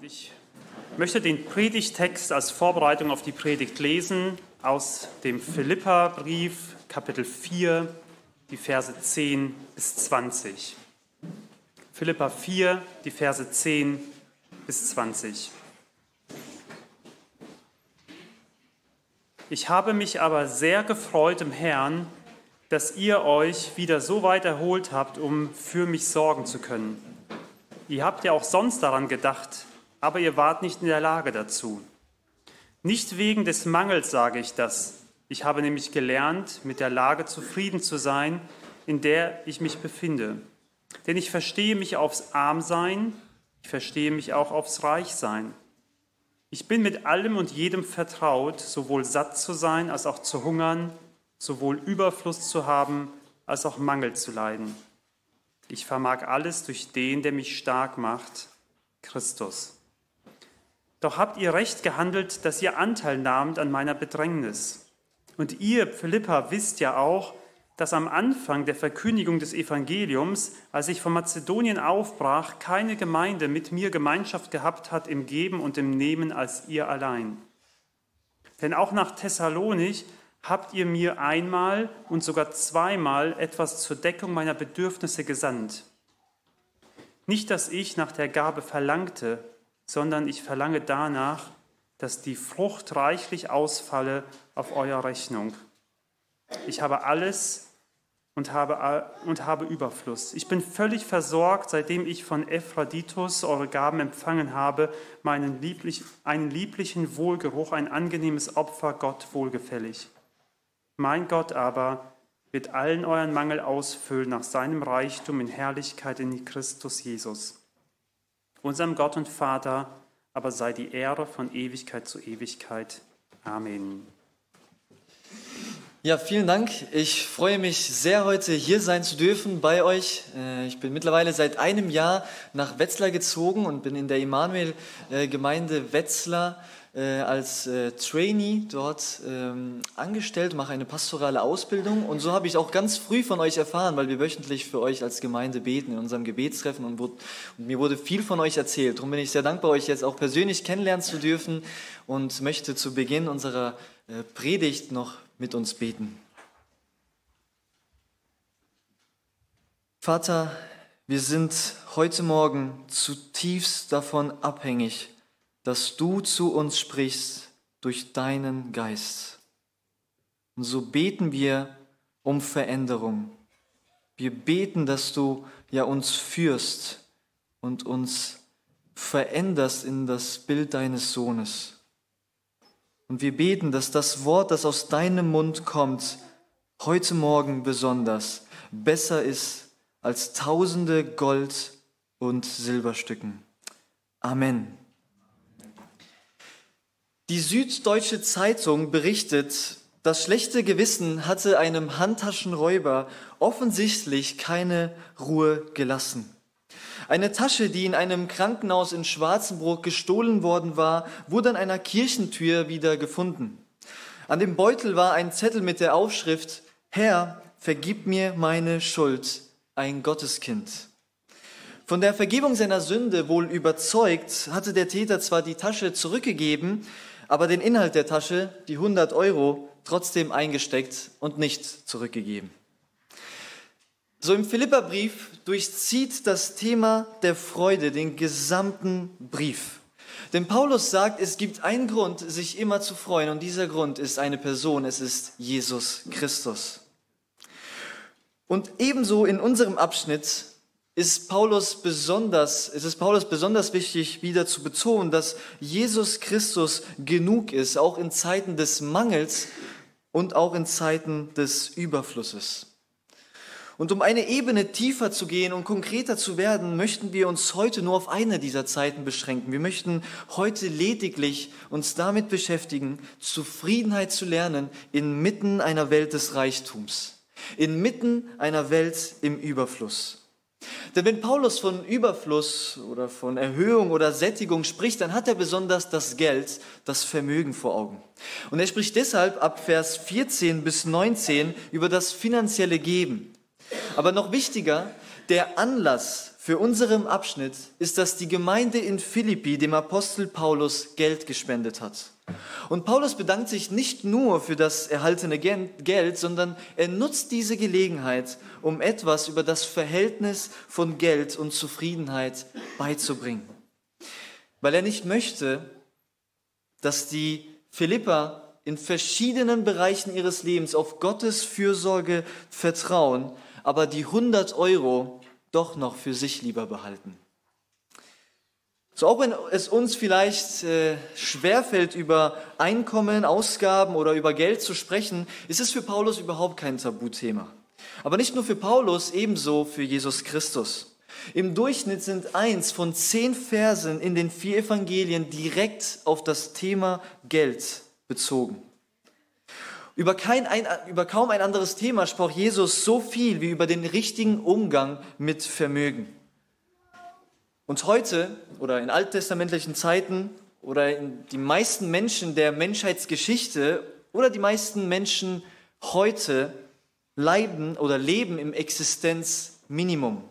Ich möchte den Predigtext als Vorbereitung auf die Predigt lesen aus dem Philipperbrief, Kapitel 4, die Verse 10 bis 20. Philippa 4, die Verse 10 bis 20. Ich habe mich aber sehr gefreut im Herrn, dass ihr euch wieder so weit erholt habt, um für mich sorgen zu können. Ihr habt ja auch sonst daran gedacht, aber ihr wart nicht in der Lage dazu. Nicht wegen des Mangels sage ich das. Ich habe nämlich gelernt, mit der Lage zufrieden zu sein, in der ich mich befinde. Denn ich verstehe mich aufs Armsein, ich verstehe mich auch aufs Reichsein. Ich bin mit allem und jedem vertraut, sowohl satt zu sein als auch zu hungern, sowohl Überfluss zu haben als auch Mangel zu leiden. Ich vermag alles durch den, der mich stark macht, Christus. Doch habt ihr recht gehandelt, dass ihr Anteil nahmt an meiner Bedrängnis. Und ihr, Philippa, wisst ja auch, dass am Anfang der Verkündigung des Evangeliums, als ich von Mazedonien aufbrach, keine Gemeinde mit mir Gemeinschaft gehabt hat im Geben und im Nehmen als ihr allein. Denn auch nach Thessalonich habt ihr mir einmal und sogar zweimal etwas zur Deckung meiner Bedürfnisse gesandt. Nicht, dass ich nach der Gabe verlangte, sondern ich verlange danach, dass die Frucht reichlich ausfalle auf eurer Rechnung. Ich habe alles und habe, und habe Überfluss. Ich bin völlig versorgt, seitdem ich von Ephroditus eure Gaben empfangen habe, meinen lieblich, einen lieblichen Wohlgeruch, ein angenehmes Opfer, Gott wohlgefällig. Mein Gott aber wird allen euren Mangel ausfüllen nach seinem Reichtum in Herrlichkeit in Christus Jesus. Unserem Gott und Vater aber sei die Ehre von Ewigkeit zu Ewigkeit. Amen. Ja, vielen Dank. Ich freue mich sehr, heute hier sein zu dürfen bei euch. Äh, ich bin mittlerweile seit einem Jahr nach Wetzlar gezogen und bin in der Emanuel-Gemeinde Wetzlar äh, als äh, Trainee dort ähm, angestellt, mache eine pastorale Ausbildung und so habe ich auch ganz früh von euch erfahren, weil wir wöchentlich für euch als Gemeinde beten in unserem Gebetstreffen und, und mir wurde viel von euch erzählt. Darum bin ich sehr dankbar, euch jetzt auch persönlich kennenlernen zu dürfen und möchte zu Beginn unserer äh, Predigt noch mit uns beten. Vater, wir sind heute Morgen zutiefst davon abhängig, dass du zu uns sprichst durch deinen Geist. Und so beten wir um Veränderung. Wir beten, dass du ja uns führst und uns veränderst in das Bild deines Sohnes. Und wir beten, dass das Wort, das aus deinem Mund kommt, heute Morgen besonders besser ist als tausende Gold- und Silberstücken. Amen. Die Süddeutsche Zeitung berichtet, das schlechte Gewissen hatte einem Handtaschenräuber offensichtlich keine Ruhe gelassen. Eine Tasche, die in einem Krankenhaus in Schwarzenburg gestohlen worden war, wurde an einer Kirchentür wieder gefunden. An dem Beutel war ein Zettel mit der Aufschrift, Herr, vergib mir meine Schuld, ein Gotteskind. Von der Vergebung seiner Sünde wohl überzeugt, hatte der Täter zwar die Tasche zurückgegeben, aber den Inhalt der Tasche, die 100 Euro, trotzdem eingesteckt und nicht zurückgegeben. So im Philipperbrief durchzieht das Thema der Freude den gesamten Brief. Denn Paulus sagt, es gibt einen Grund, sich immer zu freuen, und dieser Grund ist eine Person, es ist Jesus Christus. Und ebenso in unserem Abschnitt ist Paulus besonders, es Paulus besonders wichtig, wieder zu betonen, dass Jesus Christus genug ist, auch in Zeiten des Mangels und auch in Zeiten des Überflusses. Und um eine Ebene tiefer zu gehen und konkreter zu werden, möchten wir uns heute nur auf eine dieser Zeiten beschränken. Wir möchten heute lediglich uns damit beschäftigen, Zufriedenheit zu lernen inmitten einer Welt des Reichtums, inmitten einer Welt im Überfluss. Denn wenn Paulus von Überfluss oder von Erhöhung oder Sättigung spricht, dann hat er besonders das Geld, das Vermögen vor Augen. Und er spricht deshalb ab Vers 14 bis 19 über das finanzielle Geben. Aber noch wichtiger, der Anlass Für unseren Abschnitt ist das die Gemeinde in Philippi dem Apostel Paulus Geld gespendet hat. Und Paulus bedankt sich nicht nur für das erhaltene Geld, sondern er nutzt diese Gelegenheit, um etwas über das Verhältnis von Geld und Zufriedenheit beizubringen. Weil er nicht möchte, dass die Philipper in verschiedenen Bereichen ihres Lebens auf Gottes Fürsorge vertrauen, aber die 100 Euro doch noch für sich lieber behalten. So auch wenn es uns vielleicht äh, schwerfällt, über Einkommen, Ausgaben oder über Geld zu sprechen, ist es für Paulus überhaupt kein Tabuthema. Aber nicht nur für Paulus, ebenso für Jesus Christus. Im Durchschnitt sind eins von zehn Versen in den vier Evangelien direkt auf das Thema Geld bezogen. Über, kein, ein, über kaum ein anderes Thema sprach Jesus so viel wie über den richtigen Umgang mit Vermögen. Und heute oder in alttestamentlichen Zeiten oder in die meisten Menschen der Menschheitsgeschichte oder die meisten Menschen heute leiden oder leben im Existenzminimum.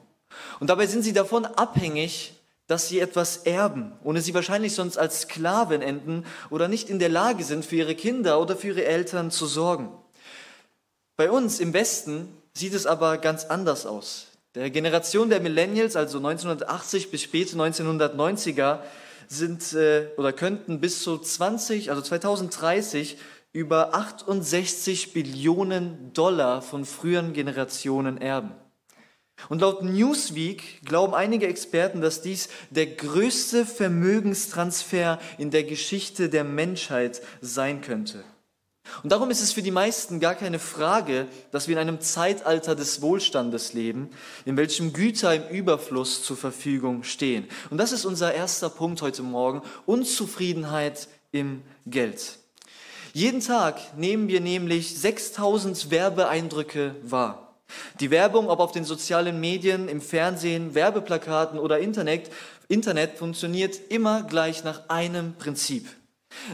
Und dabei sind sie davon abhängig, dass sie etwas erben, ohne sie wahrscheinlich sonst als Sklaven enden oder nicht in der Lage sind, für ihre Kinder oder für ihre Eltern zu sorgen. Bei uns im Westen sieht es aber ganz anders aus. Der Generation der Millennials, also 1980 bis späte 1990er, sind äh, oder könnten bis zu 20, also 2030 über 68 Billionen Dollar von früheren Generationen erben. Und laut Newsweek glauben einige Experten, dass dies der größte Vermögenstransfer in der Geschichte der Menschheit sein könnte. Und darum ist es für die meisten gar keine Frage, dass wir in einem Zeitalter des Wohlstandes leben, in welchem Güter im Überfluss zur Verfügung stehen. Und das ist unser erster Punkt heute Morgen, Unzufriedenheit im Geld. Jeden Tag nehmen wir nämlich 6000 Werbeeindrücke wahr. Die Werbung, ob auf den sozialen Medien, im Fernsehen, Werbeplakaten oder Internet, Internet funktioniert immer gleich nach einem Prinzip.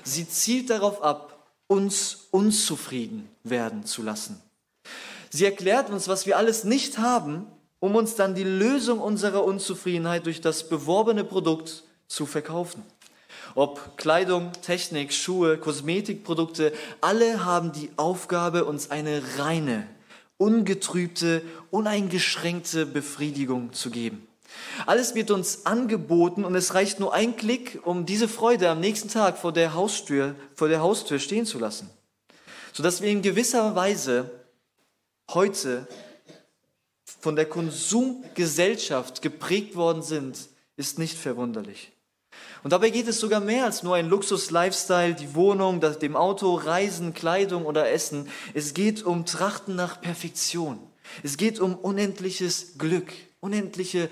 Sie zielt darauf ab, uns unzufrieden werden zu lassen. Sie erklärt uns, was wir alles nicht haben, um uns dann die Lösung unserer Unzufriedenheit durch das beworbene Produkt zu verkaufen. Ob Kleidung, Technik, Schuhe, Kosmetikprodukte, alle haben die Aufgabe, uns eine reine, ungetrübte, uneingeschränkte Befriedigung zu geben. Alles wird uns angeboten und es reicht nur ein Klick, um diese Freude am nächsten Tag vor der Haustür, vor der Haustür stehen zu lassen. Sodass wir in gewisser Weise heute von der Konsumgesellschaft geprägt worden sind, ist nicht verwunderlich. Und dabei geht es sogar mehr als nur ein Luxus-Lifestyle, die Wohnung, das, dem Auto, Reisen, Kleidung oder Essen. Es geht um Trachten nach Perfektion. Es geht um unendliches Glück, unendliche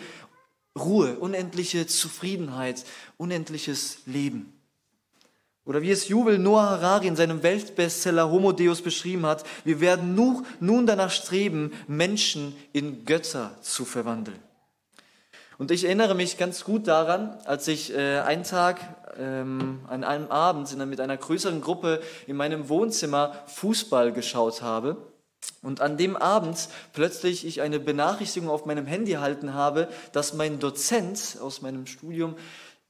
Ruhe, unendliche Zufriedenheit, unendliches Leben. Oder wie es Jubel Noah Harari in seinem Weltbestseller Homo Deus beschrieben hat, wir werden nun danach streben, Menschen in Götter zu verwandeln. Und ich erinnere mich ganz gut daran, als ich äh, einen Tag ähm, an einem Abend mit einer größeren Gruppe in meinem Wohnzimmer Fußball geschaut habe. Und an dem Abend plötzlich ich eine Benachrichtigung auf meinem Handy erhalten habe, dass mein Dozent aus meinem Studium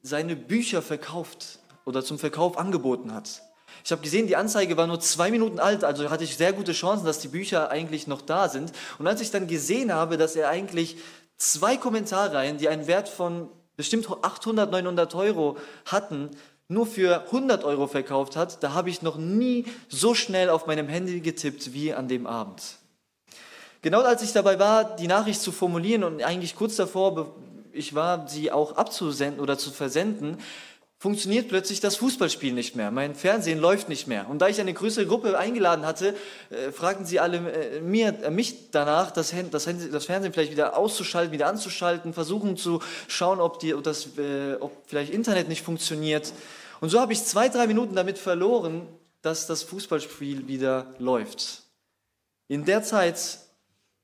seine Bücher verkauft oder zum Verkauf angeboten hat. Ich habe gesehen, die Anzeige war nur zwei Minuten alt, also hatte ich sehr gute Chancen, dass die Bücher eigentlich noch da sind. Und als ich dann gesehen habe, dass er eigentlich zwei Kommentarreihen, die einen Wert von bestimmt 800, 900 Euro hatten, nur für 100 Euro verkauft hat, da habe ich noch nie so schnell auf meinem Handy getippt wie an dem Abend. Genau als ich dabei war, die Nachricht zu formulieren und eigentlich kurz davor, ich war, sie auch abzusenden oder zu versenden, funktioniert plötzlich das Fußballspiel nicht mehr. Mein Fernsehen läuft nicht mehr. Und da ich eine größere Gruppe eingeladen hatte, äh, fragten sie alle äh, mir, äh, mich danach, das, das, das, Fernsehen vielleicht wieder auszuschalten, wieder anzuschalten, versuchen zu schauen, ob, die, ob, das, ob vielleicht Internet nicht funktioniert. Und so habe ich zwei, drei Minuten damit verloren, dass das Fußballspiel wieder läuft. In der Zeit,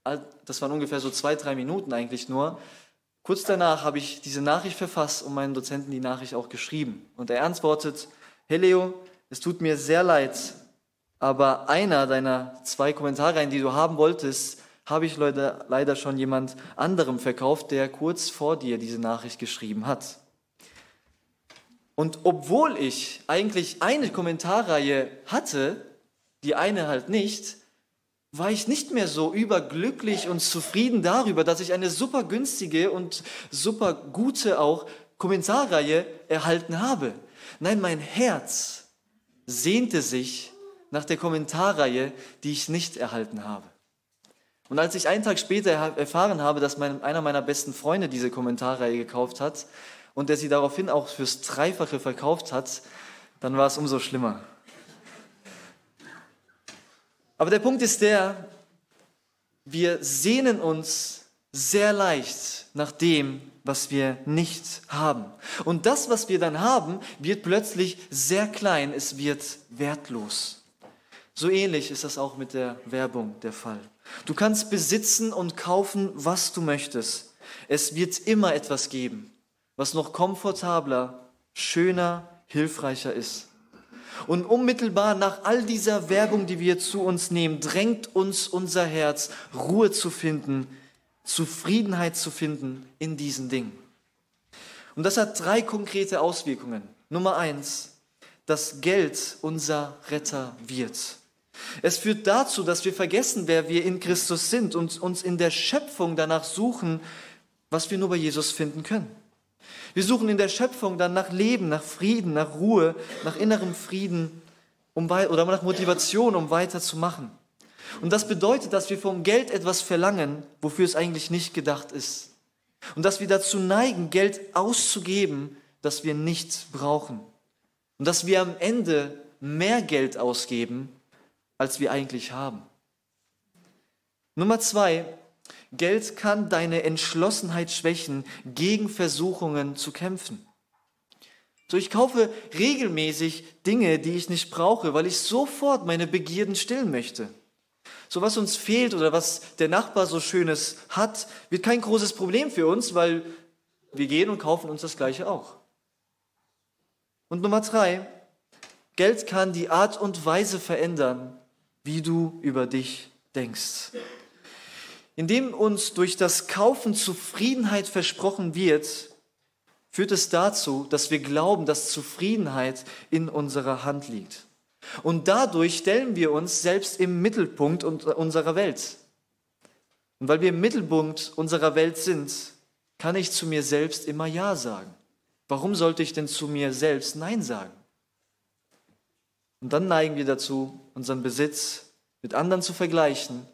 das waren ungefähr so zwei, drei Minuten eigentlich nur, kurz danach habe ich diese Nachricht verfasst und meinen Dozenten die Nachricht auch geschrieben. Und er antwortet, hey Leo, es tut mir sehr leid, aber einer deiner zwei Kommentare, die du haben wolltest, habe ich leider, leider schon jemand anderem verkauft, der kurz vor dir diese Nachricht geschrieben hat. Und obwohl ich eigentlich eine Kommentarreihe hatte, die eine halt nicht, war ich nicht mehr so überglücklich und zufrieden darüber, dass ich eine super günstige und super gute auch Kommentarreihe erhalten habe. Nein, mein Herz sehnte sich nach der Kommentarreihe, die ich nicht erhalten habe. Und als ich einen Tag später erfahren habe, dass mein, einer meiner besten Freunde diese Kommentarreihe gekauft hat und der sie daraufhin auch fürs Dreifache verkauft hat, dann war es umso schlimmer. Aber der Punkt ist der, wir sehnen uns sehr leicht nach dem, was wir nicht haben. Und das, was wir dann haben, wird plötzlich sehr klein, es wird wertlos. So ähnlich ist das auch mit der Werbung der Fall. Du kannst besitzen und kaufen, was du möchtest. Es wird immer etwas geben, was noch komfortabler, schöner, hilfreicher ist. Und unmittelbar nach all dieser Werbung, die wir zu uns nehmen, drängt uns unser Herz, Ruhe zu finden, Zufriedenheit zu finden in diesen Dingen. Und das hat drei konkrete Auswirkungen. Nummer eins, dass Geld unser Retter wird. Es führt dazu, dass wir vergessen, wer wir in Christus sind und uns in der Schöpfung danach suchen, was wir nur bei Jesus finden können. Wir suchen in der Schöpfung dann nach Leben, nach Frieden, nach Ruhe, nach innerem Frieden um, oder nach Motivation, um weiterzumachen. Und das bedeutet, dass wir vom Geld etwas verlangen, wofür es eigentlich nicht gedacht ist. Und dass wir dazu neigen, Geld auszugeben, das wir nicht brauchen. Und dass wir am Ende mehr Geld ausgeben, als wir eigentlich haben. Nummer zwei, Geld kann deine Entschlossenheit schwächen, gegen Versuchungen zu kämpfen. So, ich kaufe regelmäßig Dinge, die ich nicht brauche, weil ich sofort meine Begierden stillen möchte. So was uns fehlt oder was der Nachbar so Schönes hat, wird kein großes Problem für uns, weil wir gehen und kaufen uns das Gleiche auch. Und Nummer drei, Geld kann die Art und Weise verändern, wie du über dich denkst. Indem uns durch das Kaufen Zufriedenheit versprochen wird, führt es dazu, dass wir glauben, dass Zufriedenheit in unserer Hand liegt. Und dadurch stellen wir uns selbst im Mittelpunkt unserer Welt. Und weil wir im Mittelpunkt unserer Welt sind, kann ich zu mir selbst immer Ja sagen. Warum sollte ich denn zu mir selbst Nein sagen? Und dann neigen wir dazu, unseren Besitz mit anderen zu vergleichen.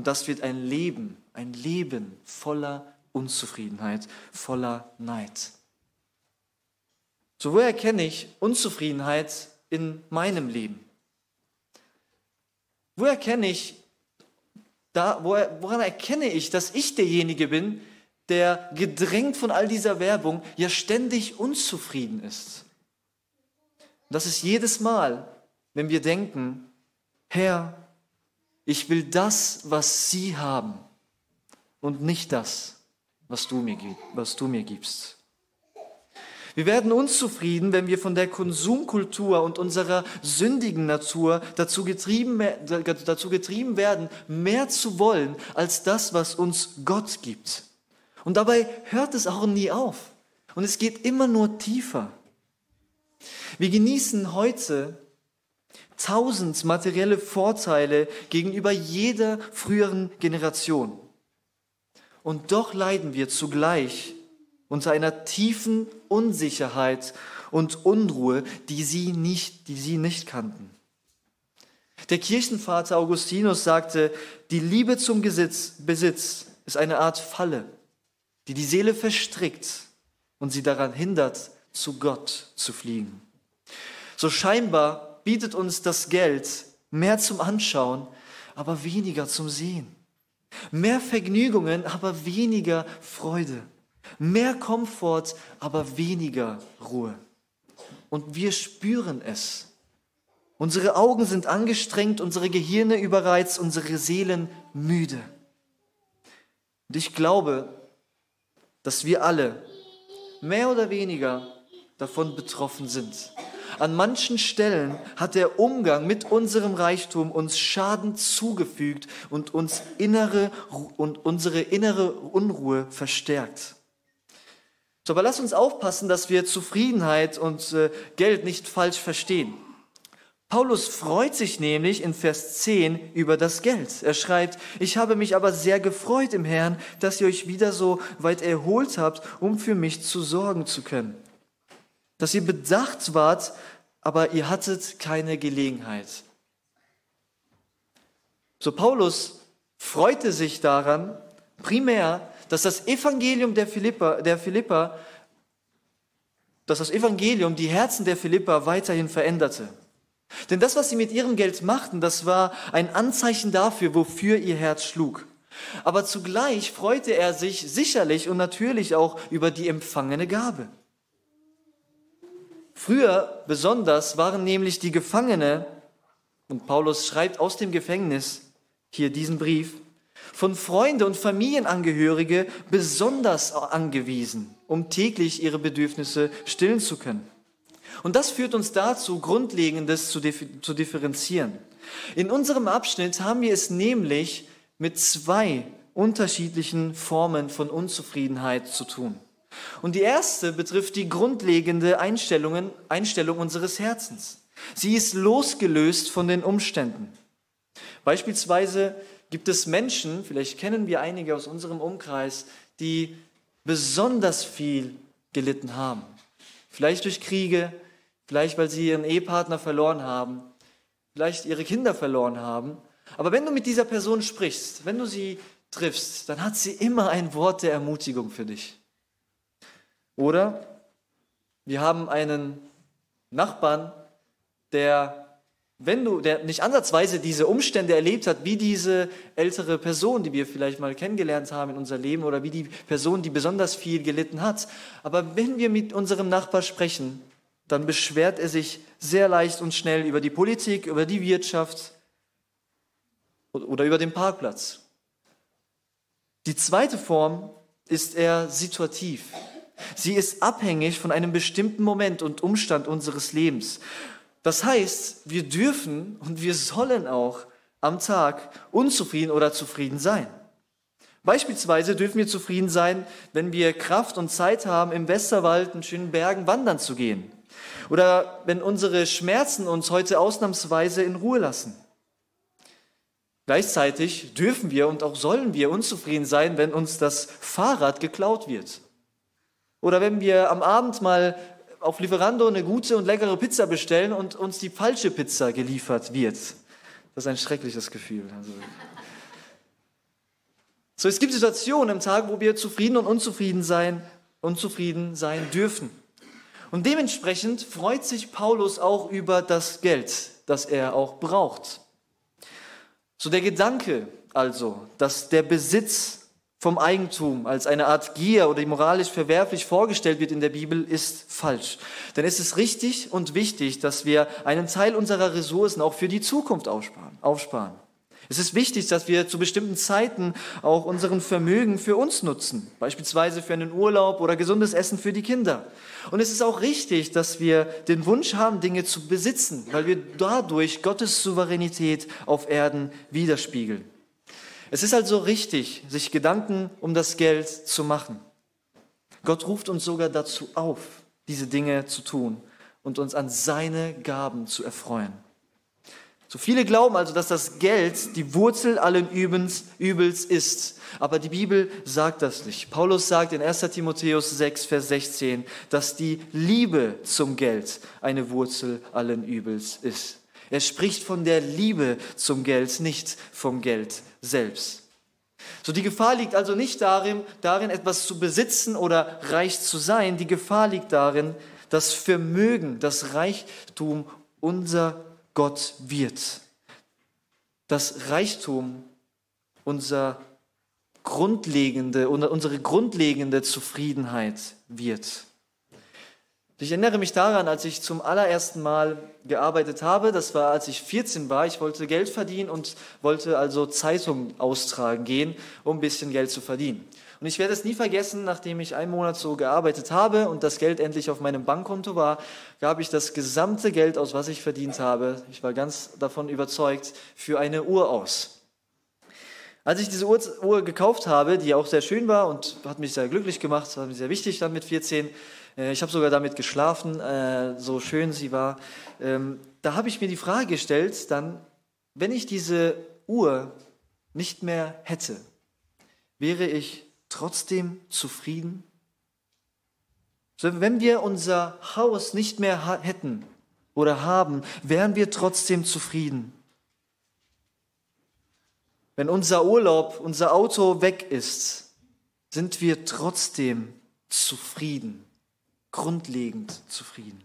Und das wird ein Leben, ein Leben voller Unzufriedenheit, voller Neid. So woher erkenne ich Unzufriedenheit in meinem Leben? Wo erkenne ich, da, woran erkenne ich, dass ich derjenige bin, der gedrängt von all dieser Werbung ja ständig unzufrieden ist? das ist jedes Mal, wenn wir denken, Herr, ich will das, was Sie haben und nicht das, was du mir, was du mir gibst. Wir werden unzufrieden, wenn wir von der Konsumkultur und unserer sündigen Natur dazu getrieben, dazu getrieben werden, mehr zu wollen als das, was uns Gott gibt. Und dabei hört es auch nie auf. Und es geht immer nur tiefer. Wir genießen heute tausend materielle Vorteile gegenüber jeder früheren Generation. Und doch leiden wir zugleich unter einer tiefen Unsicherheit und Unruhe, die sie nicht, die sie nicht kannten. Der Kirchenvater Augustinus sagte, die Liebe zum Besitz, Besitz ist eine Art Falle, die die Seele verstrickt und sie daran hindert, zu Gott zu fliegen. So scheinbar bietet uns das Geld mehr zum Anschauen, aber weniger zum Sehen. Mehr Vergnügungen, aber weniger Freude. Mehr Komfort, aber weniger Ruhe. Und wir spüren es. Unsere Augen sind angestrengt, unsere Gehirne überreizt, unsere Seelen müde. Und ich glaube, dass wir alle mehr oder weniger davon betroffen sind. An manchen Stellen hat der Umgang mit unserem Reichtum uns Schaden zugefügt und uns innere und unsere innere Unruhe verstärkt. So, aber lass uns aufpassen, dass wir Zufriedenheit und äh, Geld nicht falsch verstehen. Paulus freut sich nämlich in Vers 10 über das Geld. Er schreibt, ich habe mich aber sehr gefreut im Herrn, dass ihr euch wieder so weit erholt habt, um für mich zu sorgen zu können. Dass ihr bedacht wart, aber ihr hattet keine Gelegenheit. So Paulus freute sich daran, primär, dass das Evangelium der Philippa, der Philippa, dass das Evangelium die Herzen der Philippa weiterhin veränderte. Denn das, was sie mit ihrem Geld machten, das war ein Anzeichen dafür, wofür ihr Herz schlug. Aber zugleich freute er sich sicherlich und natürlich auch über die empfangene Gabe. Früher besonders waren nämlich die Gefangene, und Paulus schreibt aus dem Gefängnis hier diesen Brief, von Freunde und Familienangehörige besonders angewiesen, um täglich ihre Bedürfnisse stillen zu können. Und das führt uns dazu, Grundlegendes zu, zu differenzieren. In unserem Abschnitt haben wir es nämlich mit zwei unterschiedlichen Formen von Unzufriedenheit zu tun. Und die erste betrifft die grundlegende Einstellung, unseres Herzens. Sie ist losgelöst von den Umständen. Beispielsweise gibt es Menschen, vielleicht kennen wir einige aus unserem Umkreis, die besonders viel gelitten haben. Vielleicht durch Kriege, vielleicht weil sie ihren Ehepartner verloren haben, vielleicht ihre Kinder verloren haben. Aber wenn du mit dieser Person sprichst, wenn du sie triffst, dann hat sie immer ein Wort der Ermutigung für dich. Oder wir haben einen Nachbarn, der, wenn du, der nicht ansatzweise diese Umstände erlebt hat, wie diese ältere Person, die wir vielleicht mal kennengelernt haben in unser Leben, oder wie die Person, die besonders viel gelitten hat. Aber wenn wir mit unserem Nachbar sprechen, dann beschwert er sich sehr leicht und schnell über die Politik, über die Wirtschaft oder über den Parkplatz. Die zweite Form ist eher situativ. Sie ist abhängig von einem bestimmten Moment und Umstand unseres Lebens. Das heißt, wir dürfen und wir sollen auch am Tag unzufrieden oder zufrieden sein. Beispielsweise dürfen wir zufrieden sein, wenn wir Kraft und Zeit haben, im Westerwald in schönen Bergen wandern zu gehen. Oder wenn unsere Schmerzen uns heute ausnahmsweise in Ruhe lassen. Gleichzeitig dürfen wir und auch sollen wir unzufrieden sein, wenn uns das Fahrrad geklaut wird. Oder wenn wir am Abend mal auf Lieferando eine gute und leckere Pizza bestellen und uns die falsche Pizza geliefert wird. Das ist ein schreckliches Gefühl. Also so, es gibt Situationen im Tag, wo wir zufrieden und unzufrieden sein, unzufrieden sein dürfen. Und dementsprechend freut sich Paulus auch über das Geld, das er auch braucht. So der Gedanke also, dass der Besitz vom Eigentum als eine Art Gier oder moralisch verwerflich vorgestellt wird in der Bibel, ist falsch. Denn es ist richtig und wichtig, dass wir einen Teil unserer Ressourcen auch für die Zukunft aufsparen. aufsparen. Es ist wichtig, dass wir zu bestimmten Zeiten auch unseren Vermögen für uns nutzen, beispielsweise für einen Urlaub oder gesundes Essen für die Kinder. Und es ist auch richtig, dass wir den Wunsch haben, Dinge zu besitzen, weil wir dadurch Gottes Souveränität auf Erden widerspiegeln. Es ist also richtig, sich Gedanken um das Geld zu machen. Gott ruft uns sogar dazu auf, diese Dinge zu tun und uns an seine Gaben zu erfreuen. So viele glauben also, dass das Geld die Wurzel allen Übens, Übels ist. Aber die Bibel sagt das nicht. Paulus sagt in 1 Timotheus 6, Vers 16, dass die Liebe zum Geld eine Wurzel allen Übels ist. Er spricht von der Liebe zum Geld, nicht vom Geld selbst. So die Gefahr liegt also nicht darin, darin etwas zu besitzen oder reich zu sein. Die Gefahr liegt darin, dass Vermögen, das Reichtum unser Gott wird. Das Reichtum unser grundlegende, unsere grundlegende Zufriedenheit wird. Ich erinnere mich daran, als ich zum allerersten Mal gearbeitet habe, das war, als ich 14 war. Ich wollte Geld verdienen und wollte also Zeitungen austragen gehen, um ein bisschen Geld zu verdienen. Und ich werde es nie vergessen, nachdem ich einen Monat so gearbeitet habe und das Geld endlich auf meinem Bankkonto war, gab ich das gesamte Geld aus, was ich verdient habe, ich war ganz davon überzeugt, für eine Uhr aus. Als ich diese Uhr, gekauft habe, die auch sehr schön war und hat mich sehr glücklich gemacht, war mir sehr wichtig dann mit 14, äh, ich habe sogar damit geschlafen, äh, so schön sie war, ähm, da habe ich mir die Frage gestellt, dann, wenn ich diese Uhr nicht mehr hätte, wäre ich trotzdem zufrieden? Wenn wir unser Haus nicht mehr hätten oder haben, wären wir trotzdem zufrieden. Wenn unser Urlaub, unser Auto weg ist, sind wir trotzdem zufrieden, grundlegend zufrieden.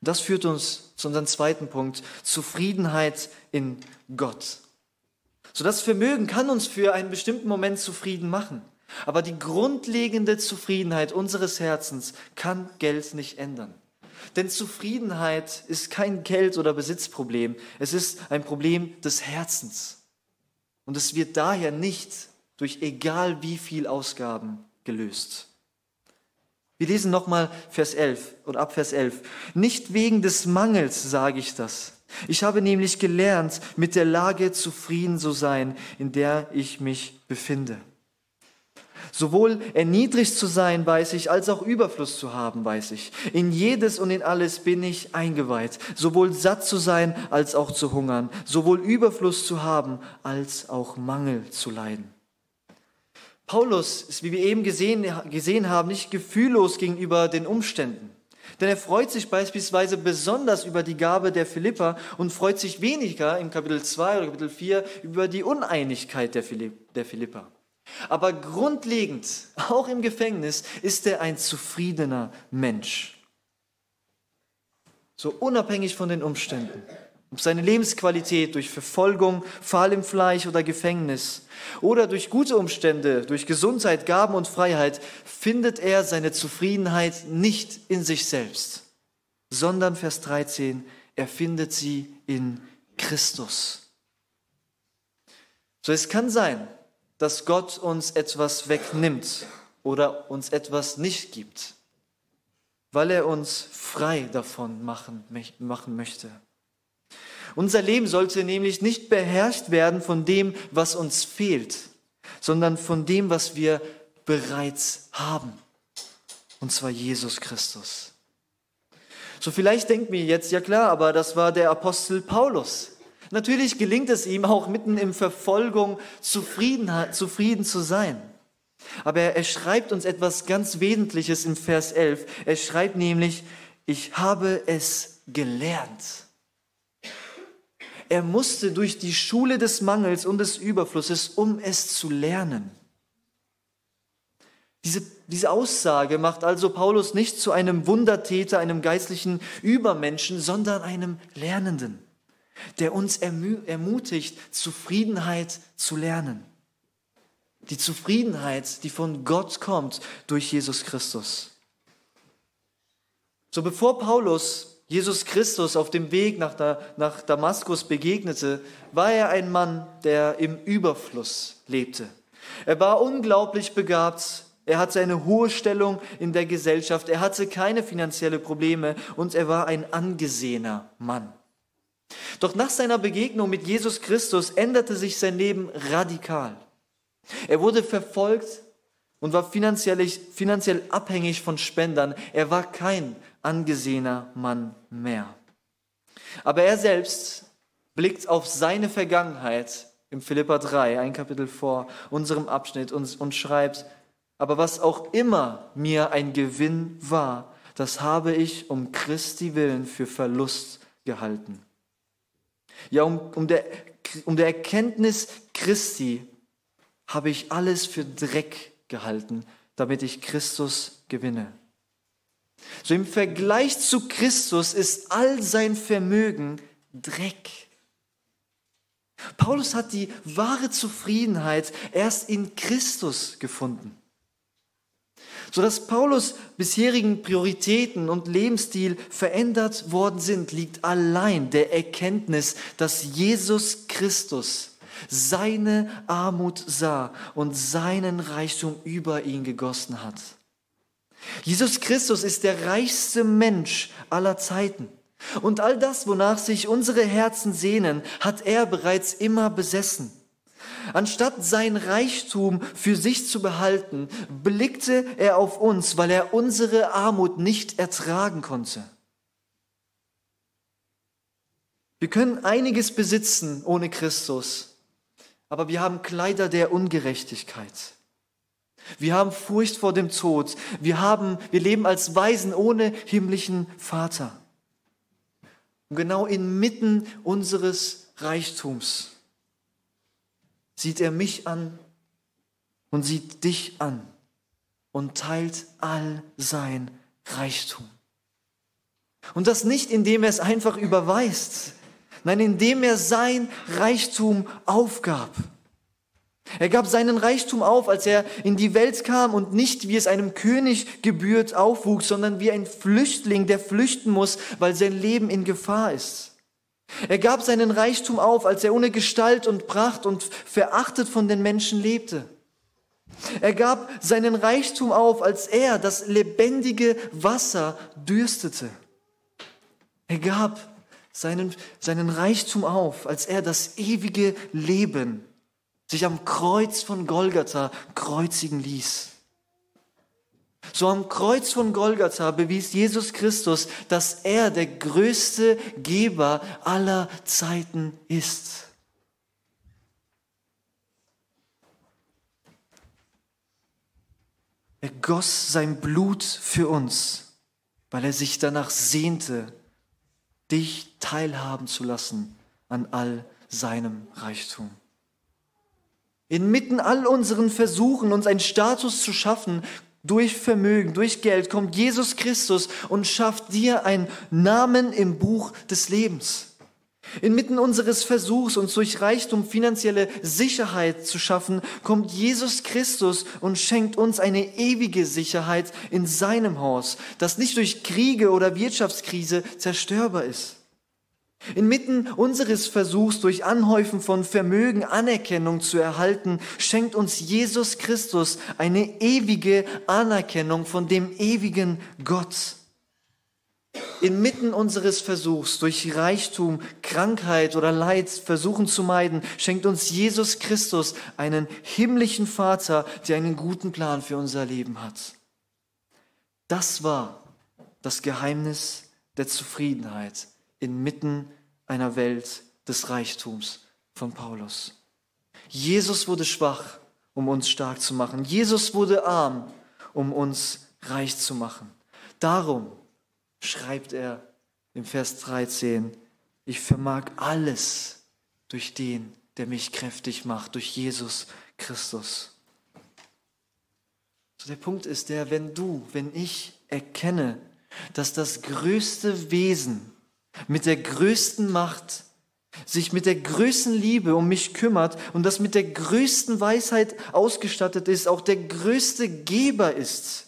Das führt uns zu unserem zweiten Punkt, Zufriedenheit in Gott. So das Vermögen kann uns für einen bestimmten Moment zufrieden machen. Aber die grundlegende Zufriedenheit unseres Herzens kann Geld nicht ändern. Denn Zufriedenheit ist kein Geld- oder Besitzproblem. Es ist ein Problem des Herzens. Und es wird daher nicht durch egal wie viel Ausgaben gelöst. Wir lesen nochmal Vers 11 und ab Vers 11. Nicht wegen des Mangels sage ich das, ich habe nämlich gelernt, mit der Lage zufrieden zu sein, in der ich mich befinde. Sowohl erniedrigt zu sein, weiß ich, als auch Überfluss zu haben, weiß ich. In jedes und in alles bin ich eingeweiht, sowohl satt zu sein, als auch zu hungern, sowohl Überfluss zu haben, als auch Mangel zu leiden. Paulus ist, wie wir eben gesehen, gesehen haben, nicht gefühllos gegenüber den Umständen. Denn er freut sich beispielsweise besonders über die Gabe der Philippa und freut sich weniger im Kapitel 2 oder Kapitel 4 über die Uneinigkeit der, Philippa. Aber grundlegend, auch im Gefängnis, ist er ein zufriedener Mensch. So unabhängig von den Umständen ob seine Lebensqualität durch Verfolgung, Fall im Fleisch oder Gefängnis oder durch gute Umstände, durch Gesundheit, Gaben und Freiheit, findet er seine Zufriedenheit nicht in sich selbst, sondern Vers 13, er findet sie in Christus. So es kann sein, dass Gott uns etwas wegnimmt oder uns etwas nicht gibt, weil er uns frei davon machen, machen möchte. Unser Leben sollte nämlich nicht beherrscht werden von dem, was uns fehlt, sondern von dem, was wir bereits haben. Und zwar Jesus Christus. So vielleicht denkt mir jetzt, ja klar, aber das war der Apostel Paulus. Natürlich gelingt es ihm auch mitten in Verfolgung zufrieden, zufrieden zu sein. Aber er schreibt uns etwas ganz Wesentliches im Vers 11. Er schreibt nämlich, ich habe es gelernt. Er musste durch die Schule des Mangels und des Überflusses, um es zu lernen. Diese, diese Aussage macht also Paulus nicht zu einem Wundertäter, einem geistlichen Übermenschen, sondern einem Lernenden, der uns ermutigt, Zufriedenheit zu lernen. Die Zufriedenheit, die von Gott kommt durch Jesus Christus. So bevor Paulus Jesus Christus auf dem Weg nach, nach Damaskus begegnete, war er ein Mann, der im Überfluss lebte. Er war unglaublich begabt, er hatte eine hohe Stellung in der Gesellschaft, er hatte keine finanziellen Probleme und er war ein angesehener Mann. Doch nach seiner Begegnung mit Jesus Christus änderte sich sein Leben radikal. Er wurde verfolgt und war finanziell, finanziell abhängig von Spendern. Er war kein angesehener Mann mehr. Aber er selbst blickt auf seine Vergangenheit im Philippa 3, ein Kapitel vor unserem Abschnitt und, und schreibt, aber was auch immer mir ein Gewinn war, das habe ich um Christi willen für Verlust gehalten. Ja, um, um, der, um der Erkenntnis Christi habe ich alles für Dreck gehalten, damit ich Christus gewinne. So im Vergleich zu Christus ist all sein Vermögen Dreck. Paulus hat die wahre Zufriedenheit erst in Christus gefunden. So dass Paulus bisherigen Prioritäten und Lebensstil verändert worden sind, liegt allein der Erkenntnis, dass Jesus Christus seine Armut sah und seinen Reichtum über ihn gegossen hat. Jesus Christus ist der reichste Mensch aller Zeiten. Und all das, wonach sich unsere Herzen sehnen, hat er bereits immer besessen. Anstatt sein Reichtum für sich zu behalten, blickte er auf uns, weil er unsere Armut nicht ertragen konnte. Wir können einiges besitzen ohne Christus, aber wir haben Kleider der Ungerechtigkeit. Wir haben Furcht vor dem Tod. Wir, haben, wir leben als Weisen ohne himmlischen Vater. Und genau inmitten unseres Reichtums sieht er mich an und sieht dich an und teilt all sein Reichtum. Und das nicht, indem er es einfach überweist, nein, indem er sein Reichtum aufgab. Er gab seinen Reichtum auf, als er in die Welt kam und nicht, wie es einem König gebührt, aufwuchs, sondern wie ein Flüchtling, der flüchten muss, weil sein Leben in Gefahr ist. Er gab seinen Reichtum auf, als er ohne Gestalt und Pracht und verachtet von den Menschen lebte. Er gab seinen Reichtum auf, als er das lebendige Wasser dürstete. Er gab seinen, seinen Reichtum auf, als er das ewige Leben sich am Kreuz von Golgatha kreuzigen ließ. So am Kreuz von Golgatha bewies Jesus Christus, dass er der größte Geber aller Zeiten ist. Er goss sein Blut für uns, weil er sich danach sehnte, dich teilhaben zu lassen an all seinem Reichtum. Inmitten all unseren Versuchen, uns einen Status zu schaffen, durch Vermögen, durch Geld, kommt Jesus Christus und schafft dir einen Namen im Buch des Lebens. Inmitten unseres Versuchs, uns durch Reichtum finanzielle Sicherheit zu schaffen, kommt Jesus Christus und schenkt uns eine ewige Sicherheit in seinem Haus, das nicht durch Kriege oder Wirtschaftskrise zerstörbar ist. Inmitten unseres Versuchs, durch Anhäufen von Vermögen Anerkennung zu erhalten, schenkt uns Jesus Christus eine ewige Anerkennung von dem ewigen Gott. Inmitten unseres Versuchs, durch Reichtum, Krankheit oder Leid versuchen zu meiden, schenkt uns Jesus Christus einen himmlischen Vater, der einen guten Plan für unser Leben hat. Das war das Geheimnis der Zufriedenheit inmitten einer Welt des Reichtums von Paulus. Jesus wurde schwach, um uns stark zu machen. Jesus wurde arm, um uns reich zu machen. Darum schreibt er im Vers 13, ich vermag alles durch den, der mich kräftig macht, durch Jesus Christus. So der Punkt ist der, wenn du, wenn ich erkenne, dass das größte Wesen mit der größten Macht, sich mit der größten Liebe um mich kümmert und das mit der größten Weisheit ausgestattet ist, auch der größte Geber ist,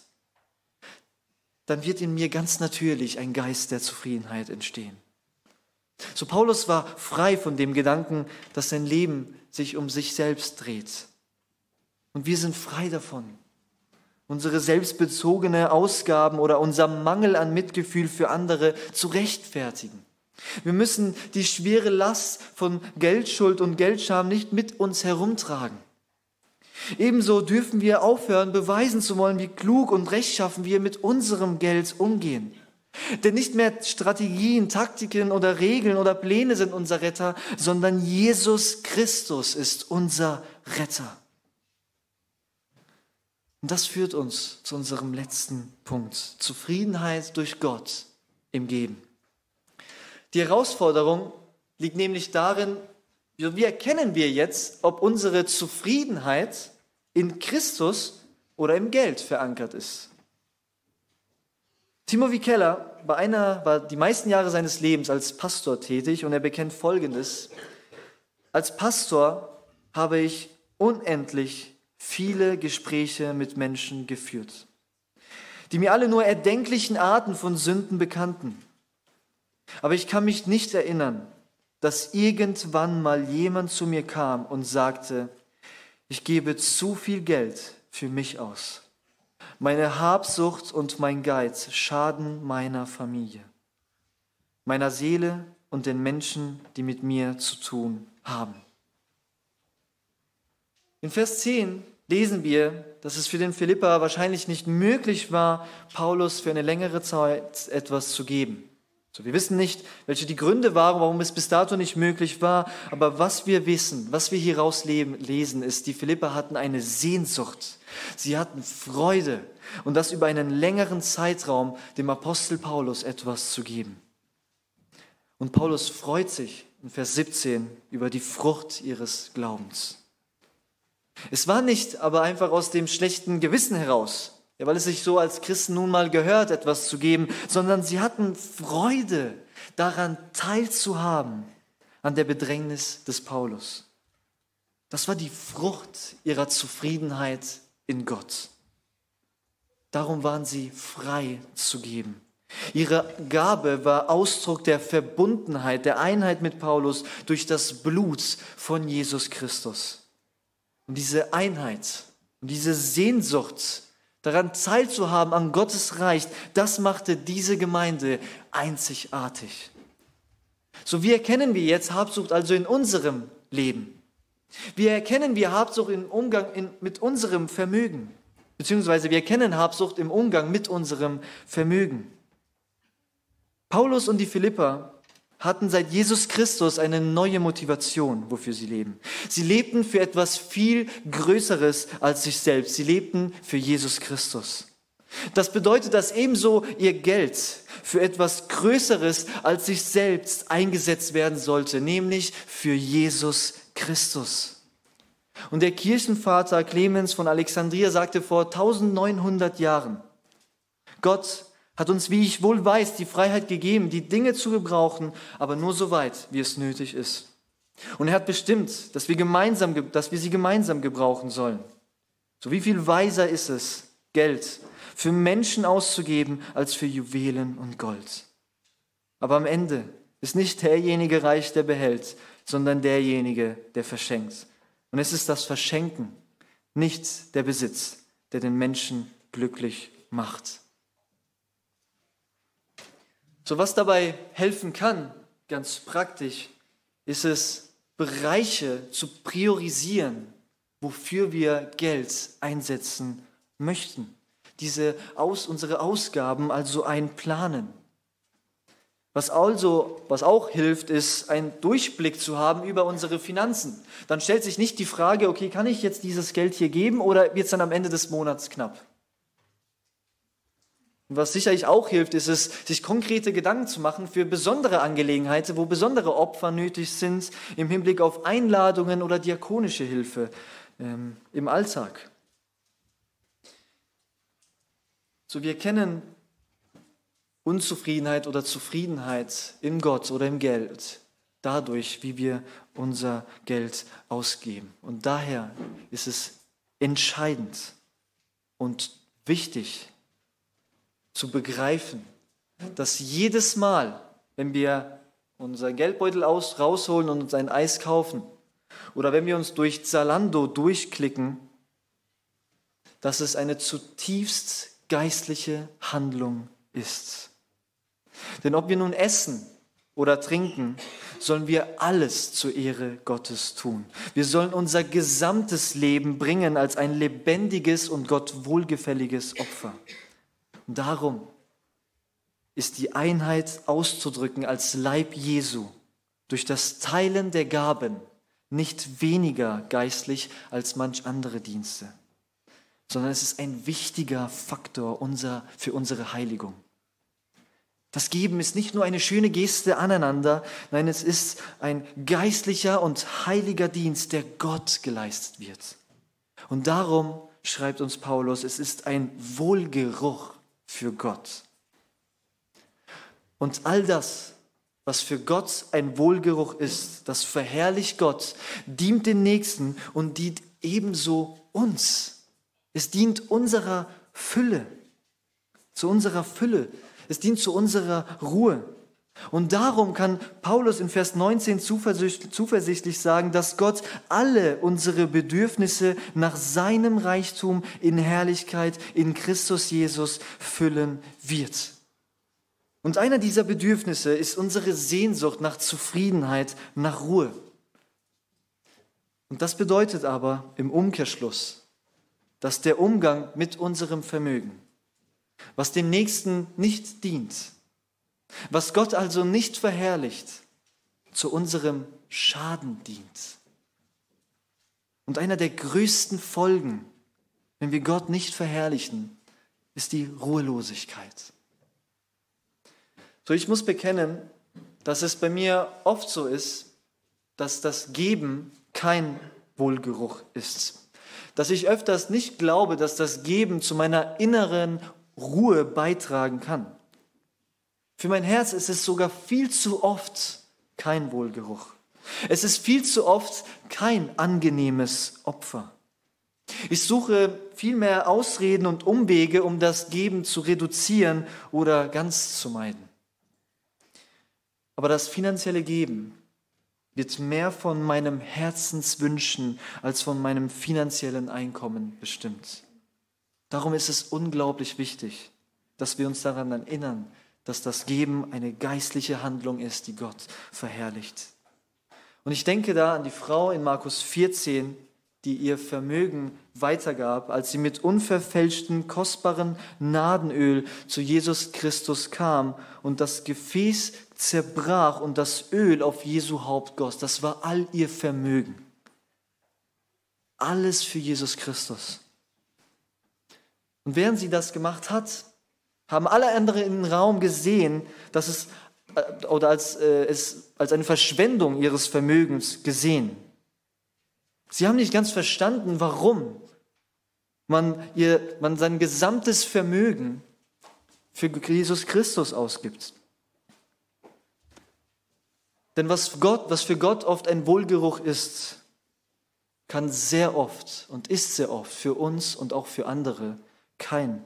dann wird in mir ganz natürlich ein Geist der Zufriedenheit entstehen. So Paulus war frei von dem Gedanken, dass sein Leben sich um sich selbst dreht. Und wir sind frei davon, unsere selbstbezogene Ausgaben oder unser Mangel an Mitgefühl für andere zu rechtfertigen. Wir müssen die schwere Last von Geldschuld und Geldscham nicht mit uns herumtragen. Ebenso dürfen wir aufhören, beweisen zu wollen, wie klug und rechtschaffen wir mit unserem Geld umgehen. Denn nicht mehr Strategien, Taktiken oder Regeln oder Pläne sind unser Retter, sondern Jesus Christus ist unser Retter. Und das führt uns zu unserem letzten Punkt. Zufriedenheit durch Gott im Geben. Die Herausforderung liegt nämlich darin, wie erkennen wir jetzt, ob unsere Zufriedenheit in oder im Geld verankert ist. Timothy Keller war, einer, war die meisten Jahre seines Lebens als Pastor tätig und er bekennt Folgendes. Als Pastor habe ich unendlich viele Gespräche mit Menschen geführt, die mir alle nur erdenklichen Arten von Sünden bekannten. Aber ich kann mich nicht erinnern, dass irgendwann mal jemand zu mir kam und sagte, ich gebe zu viel Geld für mich aus. Meine Habsucht und mein Geiz schaden meiner Familie, meiner Seele und den Menschen, die mit mir zu tun haben. In Vers 10 lesen wir, dass es für den Philippa wahrscheinlich nicht möglich war, Paulus für eine längere Zeit etwas zu geben. So, wir wissen nicht, welche die Gründe waren, warum es bis dato nicht möglich war, aber was wir wissen, was wir hieraus lesen, ist, die Philipper hatten eine Sehnsucht, sie hatten Freude und das über einen längeren Zeitraum dem Apostel Paulus etwas zu geben. Und Paulus freut sich in Vers 17 über die Frucht ihres Glaubens. Es war nicht aber einfach aus dem schlechten Gewissen heraus, ja, weil es sich so als Christen nun mal gehört, etwas zu geben, sondern sie hatten Freude daran teilzuhaben an der Bedrängnis des Paulus. Das war die Frucht ihrer Zufriedenheit in Gott. Darum waren sie frei zu geben. Ihre Gabe war Ausdruck der Verbundenheit, der Einheit mit Paulus durch das Blut von Jesus Christus. Und diese Einheit und diese Sehnsucht daran teilzuhaben an Gottes Reich, das machte diese Gemeinde einzigartig. So wie erkennen wir jetzt Habsucht also in unserem Leben? Wie erkennen wir Habsucht im Umgang in, mit unserem Vermögen? Beziehungsweise wir erkennen Habsucht im Umgang mit unserem Vermögen. Paulus und die Philipper hatten seit Jesus Christus eine neue Motivation, wofür sie leben. Sie lebten für etwas viel Größeres als sich selbst. Sie lebten für Jesus Christus. Das bedeutet, dass ebenso ihr Geld für etwas Größeres als sich selbst eingesetzt werden sollte, nämlich für Jesus Christus. Und der Kirchenvater Clemens von Alexandria sagte vor 1900 Jahren, Gott hat uns, wie ich wohl weiß, die Freiheit gegeben, die Dinge zu gebrauchen, aber nur so weit, wie es nötig ist. Und er hat bestimmt, dass wir, gemeinsam, dass wir sie gemeinsam gebrauchen sollen. So wie viel weiser ist es, Geld für Menschen auszugeben, als für Juwelen und Gold. Aber am Ende ist nicht derjenige reich, der behält, sondern derjenige, der verschenkt. Und es ist das Verschenken, nicht der Besitz, der den Menschen glücklich macht. So was dabei helfen kann, ganz praktisch, ist es, Bereiche zu priorisieren, wofür wir Geld einsetzen möchten. Diese aus, unsere Ausgaben also einplanen. Was also, was auch hilft, ist, einen Durchblick zu haben über unsere Finanzen. Dann stellt sich nicht die Frage, okay, kann ich jetzt dieses Geld hier geben oder wird es dann am Ende des Monats knapp? Und was sicherlich auch hilft, ist es, sich konkrete Gedanken zu machen für besondere Angelegenheiten, wo besondere Opfer nötig sind im Hinblick auf Einladungen oder diakonische Hilfe ähm, im Alltag. So, wir kennen Unzufriedenheit oder Zufriedenheit in Gott oder im Geld dadurch, wie wir unser Geld ausgeben. Und daher ist es entscheidend und wichtig, zu begreifen, dass jedes Mal, wenn wir unseren Geldbeutel aus, rausholen und uns ein Eis kaufen oder wenn wir uns durch Zalando durchklicken, dass es eine zutiefst geistliche Handlung ist. Denn ob wir nun essen oder trinken, sollen wir alles zur Ehre Gottes tun. Wir sollen unser gesamtes Leben bringen als ein lebendiges und Gott wohlgefälliges Opfer. Darum ist die Einheit auszudrücken als Leib Jesu durch das Teilen der Gaben nicht weniger geistlich als manch andere Dienste, sondern es ist ein wichtiger Faktor unser, für unsere Heiligung. Das Geben ist nicht nur eine schöne Geste aneinander, nein, es ist ein geistlicher und heiliger Dienst, der Gott geleistet wird. Und darum schreibt uns Paulus, es ist ein Wohlgeruch für Gott. Und all das, was für Gott ein Wohlgeruch ist, das verherrlicht Gott, dient den Nächsten und dient ebenso uns. Es dient unserer Fülle, zu unserer Fülle. Es dient zu unserer Ruhe. Und darum kann Paulus in Vers 19 zuversichtlich sagen, dass Gott alle unsere Bedürfnisse nach seinem Reichtum in Herrlichkeit in Christus Jesus füllen wird. Und einer dieser Bedürfnisse ist unsere Sehnsucht nach Zufriedenheit, nach Ruhe. Und das bedeutet aber im Umkehrschluss, dass der Umgang mit unserem Vermögen, was dem Nächsten nicht dient, was Gott also nicht verherrlicht, zu unserem Schaden dient. Und einer der größten Folgen, wenn wir Gott nicht verherrlichen, ist die Ruhelosigkeit. So, ich muss bekennen, dass es bei mir oft so ist, dass das Geben kein Wohlgeruch ist. Dass ich öfters nicht glaube, dass das Geben zu meiner inneren Ruhe beitragen kann. Für mein Herz ist es sogar viel zu oft kein Wohlgeruch. Es ist viel zu oft kein angenehmes Opfer. Ich suche vielmehr Ausreden und Umwege, um das Geben zu reduzieren oder ganz zu meiden. Aber das finanzielle Geben wird mehr von meinem Herzenswünschen als von meinem finanziellen Einkommen bestimmt. Darum ist es unglaublich wichtig, dass wir uns daran erinnern, dass das Geben eine geistliche Handlung ist, die Gott verherrlicht. Und ich denke da an die Frau in Markus 14, die ihr Vermögen weitergab, als sie mit unverfälschtem, kostbaren Nadenöl zu Jesus Christus kam und das Gefäß zerbrach und das Öl auf Jesu Haupt goss. Das war all ihr Vermögen. Alles für Jesus Christus. Und während sie das gemacht hat, haben alle anderen im Raum gesehen, dass es äh, oder als, äh, es als eine Verschwendung ihres Vermögens gesehen. Sie haben nicht ganz verstanden, warum man, ihr, man sein gesamtes Vermögen für Jesus Christus ausgibt. Denn was, Gott, was für Gott oft ein Wohlgeruch ist, kann sehr oft und ist sehr oft für uns und auch für andere kein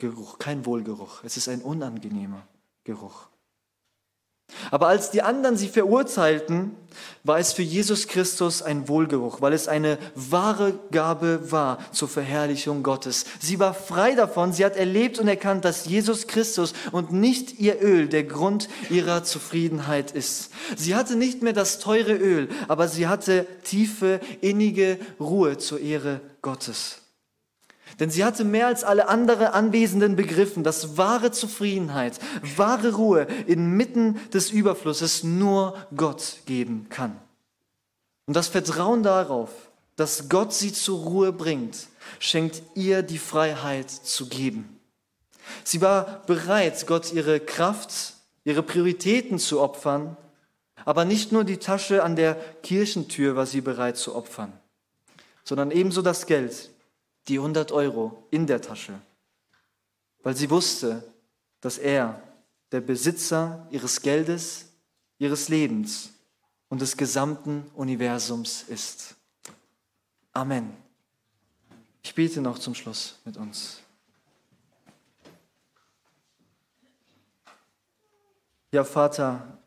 Geruch, kein Wohlgeruch. Es ist ein unangenehmer Geruch. Aber als die anderen sie verurteilten, war es für Jesus Christus ein Wohlgeruch, weil es eine wahre Gabe war zur Verherrlichung Gottes. Sie war frei davon, sie hat erlebt und erkannt, dass Jesus Christus und nicht ihr Öl der Grund ihrer Zufriedenheit ist. Sie hatte nicht mehr das teure Öl, aber sie hatte tiefe, innige Ruhe zur Ehre Gottes. Denn sie hatte mehr als alle anderen Anwesenden begriffen, dass wahre Zufriedenheit, wahre Ruhe inmitten des Überflusses nur Gott geben kann. Und das Vertrauen darauf, dass Gott sie zur Ruhe bringt, schenkt ihr die Freiheit zu geben. Sie war bereit, Gott ihre Kraft, ihre Prioritäten zu opfern, aber nicht nur die Tasche an der Kirchentür war sie bereit zu opfern, sondern ebenso das Geld, die 100 Euro in der Tasche, weil sie wusste, dass er der Besitzer ihres Geldes, ihres Lebens und des gesamten Universums ist. Amen. Ich bete noch zum Schluss mit uns. Ja, Vater,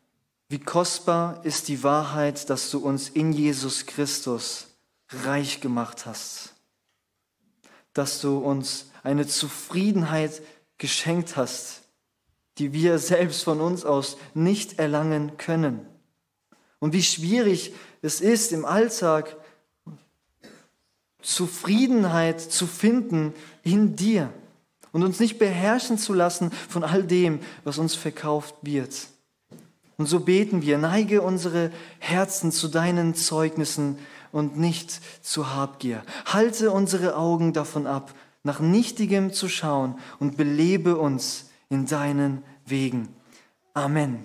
wie kostbar ist die Wahrheit, dass du uns in Jesus Christus reich gemacht hast dass du uns eine Zufriedenheit geschenkt hast, die wir selbst von uns aus nicht erlangen können. Und wie schwierig es ist im Alltag, Zufriedenheit zu finden in dir und uns nicht beherrschen zu lassen von all dem, was uns verkauft wird. Und so beten wir, neige unsere Herzen zu deinen Zeugnissen und nicht zu Habgier. Halte unsere Augen davon ab, nach Nichtigem zu schauen und belebe uns in deinen Wegen. Amen.